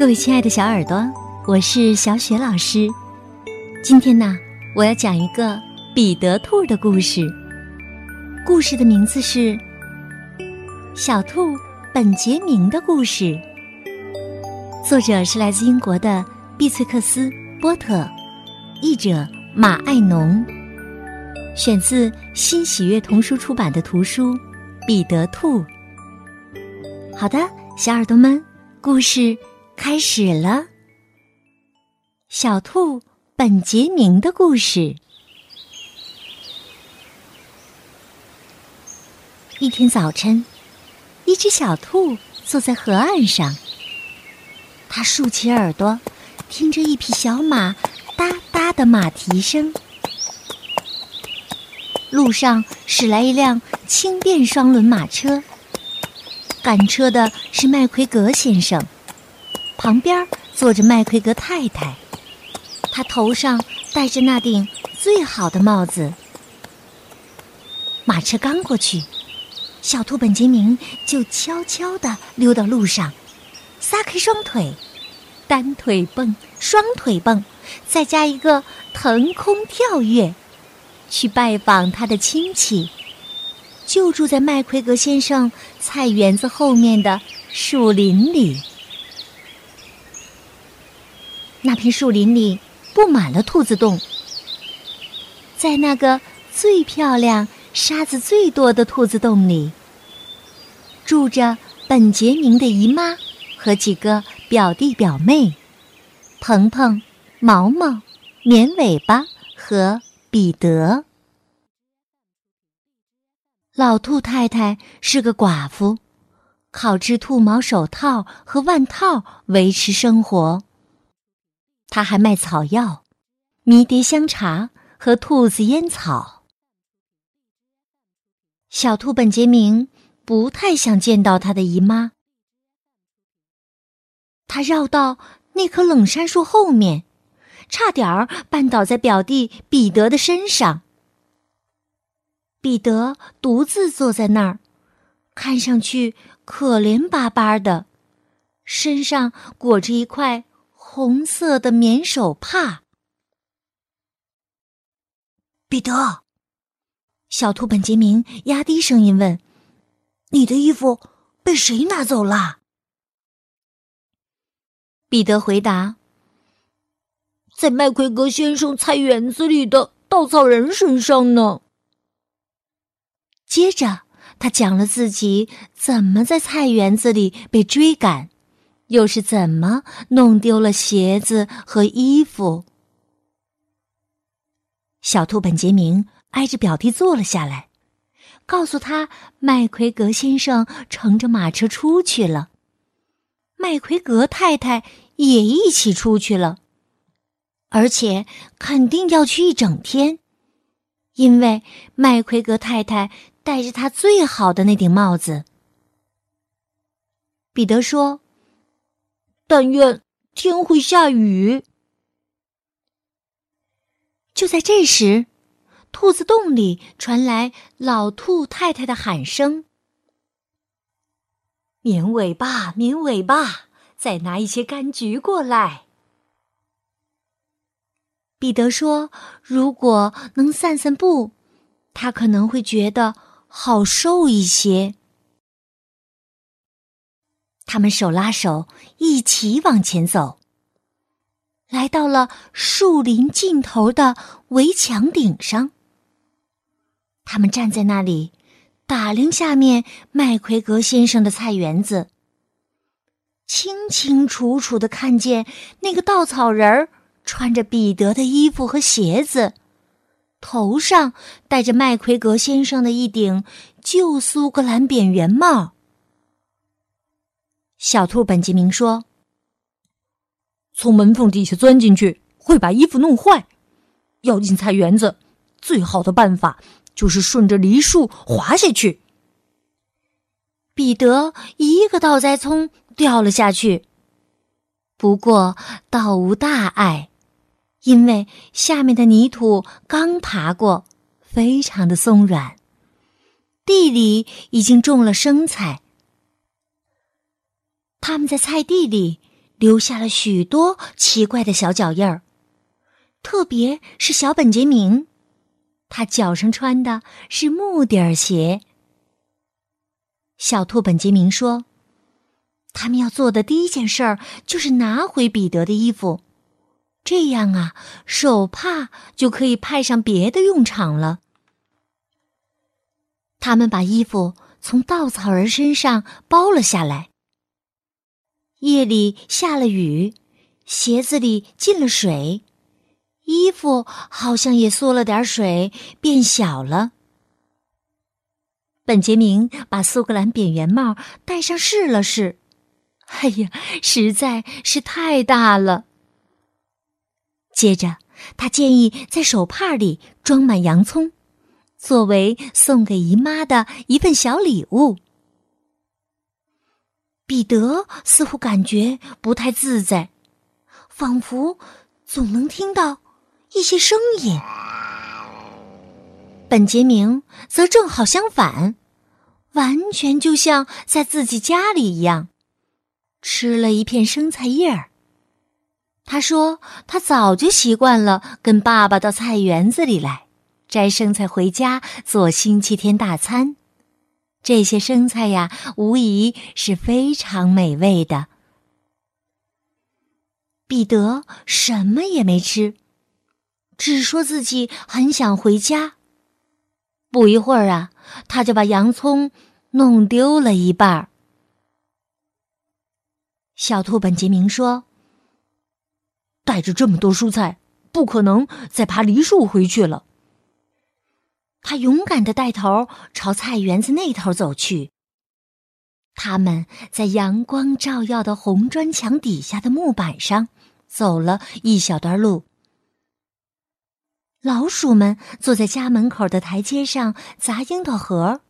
各位亲爱的小耳朵，我是小雪老师。今天呢，我要讲一个彼得兔的故事。故事的名字是《小兔本杰明的故事》，作者是来自英国的毕翠克斯·波特，译者马爱农，选自新喜悦童书出版的图书《彼得兔》。好的，小耳朵们，故事。开始了，小兔本杰明的故事。一天早晨，一只小兔坐在河岸上，它竖起耳朵，听着一匹小马哒哒的马蹄声。路上驶来一辆轻便双轮马车，赶车的是麦奎格先生。旁边坐着麦奎格太太，她头上戴着那顶最好的帽子。马车刚过去，小兔本杰明就悄悄地溜到路上，撒开双腿，单腿蹦，双腿蹦，再加一个腾空跳跃，去拜访他的亲戚，就住在麦奎格先生菜园子后面的树林里。那片树林里布满了兔子洞，在那个最漂亮、沙子最多的兔子洞里，住着本杰明的姨妈和几个表弟表妹：鹏鹏、毛毛、绵尾巴和彼得。老兔太太是个寡妇，靠织兔毛手套和腕套维持生活。他还卖草药、迷迭香茶和兔子烟草。小兔本杰明不太想见到他的姨妈。他绕到那棵冷杉树后面，差点儿绊倒在表弟彼得的身上。彼得独自坐在那儿，看上去可怜巴巴的，身上裹着一块。红色的棉手帕。彼得，小兔本杰明压低声音问：“你的衣服被谁拿走了？”彼得回答：“在麦奎格先生菜园子里的稻草人身上呢。”接着，他讲了自己怎么在菜园子里被追赶。又是怎么弄丢了鞋子和衣服？小兔本杰明挨着表弟坐了下来，告诉他麦奎格先生乘着马车出去了，麦奎格太太也一起出去了，而且肯定要去一整天，因为麦奎格太太戴着他最好的那顶帽子。彼得说。但愿天会下雨。就在这时，兔子洞里传来老兔太太的喊声：“绵尾巴，绵尾巴，再拿一些柑橘过来。”彼得说：“如果能散散步，他可能会觉得好受一些。”他们手拉手一起往前走，来到了树林尽头的围墙顶上。他们站在那里，打量下面麦奎格先生的菜园子，清清楚楚的看见那个稻草人儿穿着彼得的衣服和鞋子，头上戴着麦奎格先生的一顶旧苏格兰扁圆帽。小兔本杰明说：“从门缝底下钻进去会把衣服弄坏，要进菜园子，最好的办法就是顺着梨树滑下去。”彼得一个倒栽葱掉了下去，不过倒无大碍，因为下面的泥土刚爬过，非常的松软，地里已经种了生菜。他们在菜地里留下了许多奇怪的小脚印儿，特别是小本杰明，他脚上穿的是木底儿鞋。小兔本杰明说：“他们要做的第一件事儿就是拿回彼得的衣服，这样啊，手帕就可以派上别的用场了。”他们把衣服从稻草人身上包了下来。夜里下了雨，鞋子里进了水，衣服好像也缩了点水，变小了。本杰明把苏格兰扁圆帽戴上试了试，哎呀，实在是太大了。接着，他建议在手帕里装满洋葱，作为送给姨妈的一份小礼物。彼得似乎感觉不太自在，仿佛总能听到一些声音。本杰明则正好相反，完全就像在自己家里一样，吃了一片生菜叶儿。他说：“他早就习惯了跟爸爸到菜园子里来，摘生菜回家做星期天大餐。”这些生菜呀，无疑是非常美味的。彼得什么也没吃，只说自己很想回家。不一会儿啊，他就把洋葱弄丢了一半儿。小兔本杰明说：“带着这么多蔬菜，不可能再爬梨树回去了。”他勇敢的带头朝菜园子那头走去。他们在阳光照耀的红砖墙底下的木板上走了一小段路。老鼠们坐在家门口的台阶上砸樱桃核。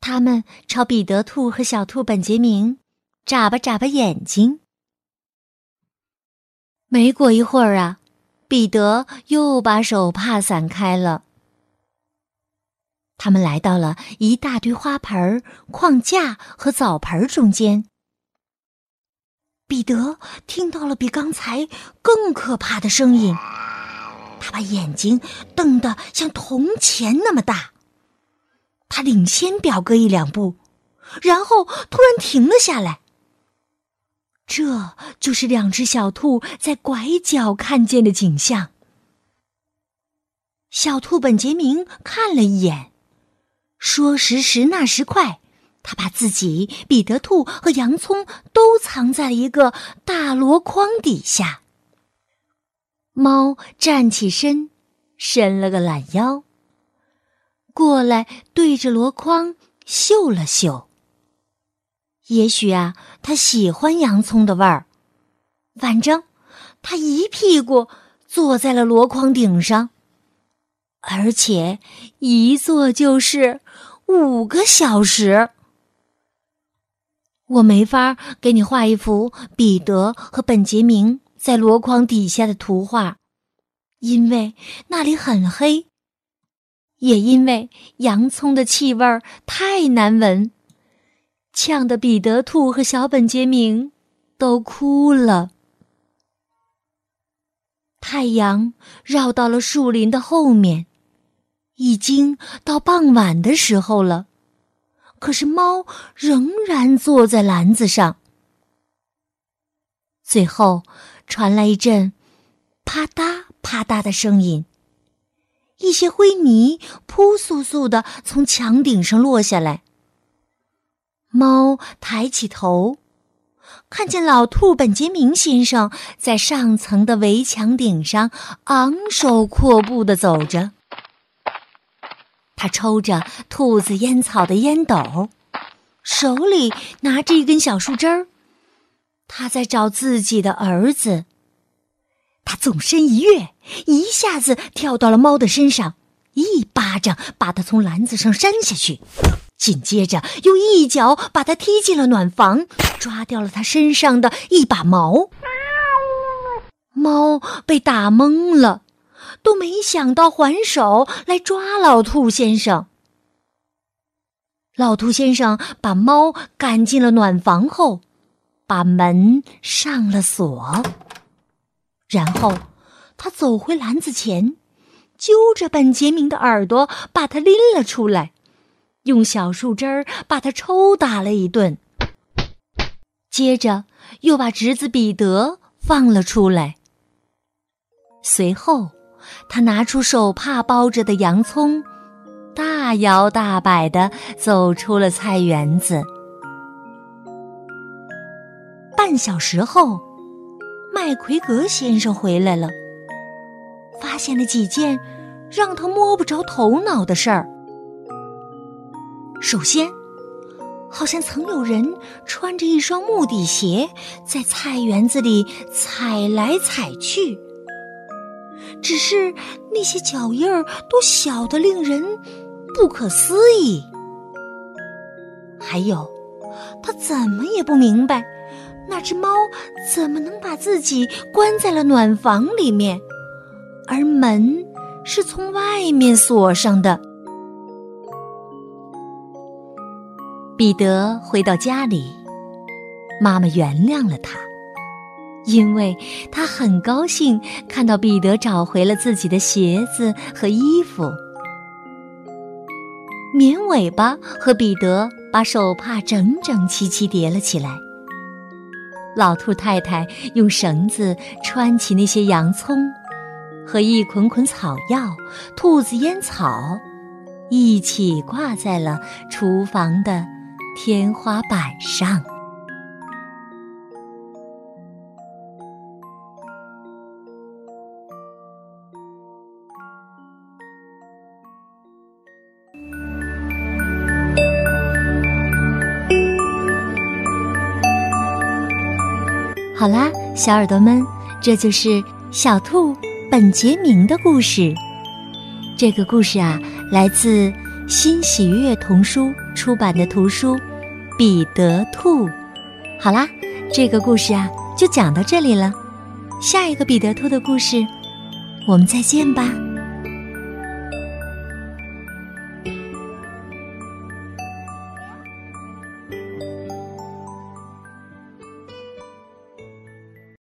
他们朝彼得兔和小兔本杰明眨巴眨巴眼睛。没过一会儿啊，彼得又把手帕散开了。他们来到了一大堆花盆、框架和澡盆中间。彼得听到了比刚才更可怕的声音，他把眼睛瞪得像铜钱那么大。他领先表哥一两步，然后突然停了下来。这就是两只小兔在拐角看见的景象。小兔本杰明看了一眼。说时迟，那时快，他把自己、彼得兔和洋葱都藏在了一个大箩筐底下。猫站起身，伸了个懒腰，过来对着箩筐嗅了嗅。也许啊，他喜欢洋葱的味儿。反正，他一屁股坐在了箩筐顶上。而且一坐就是五个小时。我没法给你画一幅彼得和本杰明在箩筐底下的图画，因为那里很黑，也因为洋葱的气味太难闻，呛得彼得兔和小本杰明都哭了。太阳绕到了树林的后面。已经到傍晚的时候了，可是猫仍然坐在篮子上。最后传来一阵啪嗒啪嗒的声音，一些灰泥扑簌簌的从墙顶上落下来。猫抬起头，看见老兔本杰明先生在上层的围墙顶上昂首阔步的走着。他抽着兔子烟草的烟斗，手里拿着一根小树枝儿。他在找自己的儿子。他纵身一跃，一下子跳到了猫的身上，一巴掌把它从篮子上扇下去，紧接着又一脚把它踢进了暖房，抓掉了它身上的一把毛。猫被打懵了。都没想到还手来抓老兔先生。老兔先生把猫赶进了暖房后，把门上了锁。然后，他走回篮子前，揪着本杰明的耳朵，把他拎了出来，用小树枝儿把他抽打了一顿。接着，又把侄子彼得放了出来。随后，他拿出手帕包着的洋葱，大摇大摆的走出了菜园子。半小时后。麦奎格先生回来了，发现了几件让他摸不着头脑的事儿。首先，好像曾有人穿着一双木底鞋在菜园子里踩来踩去，只是那些脚印儿都小得令人不可思议。还有，他怎么也不明白。那只猫怎么能把自己关在了暖房里面，而门是从外面锁上的？彼得回到家里，妈妈原谅了他，因为他很高兴看到彼得找回了自己的鞋子和衣服。绵尾巴和彼得把手帕整整齐齐叠了起来。老兔太太用绳子穿起那些洋葱，和一捆捆草药、兔子烟草，一起挂在了厨房的天花板上。好啦，小耳朵们，这就是小兔本杰明的故事。这个故事啊，来自新喜悦童书出版的图书《彼得兔》。好啦，这个故事啊，就讲到这里了。下一个彼得兔的故事，我们再见吧。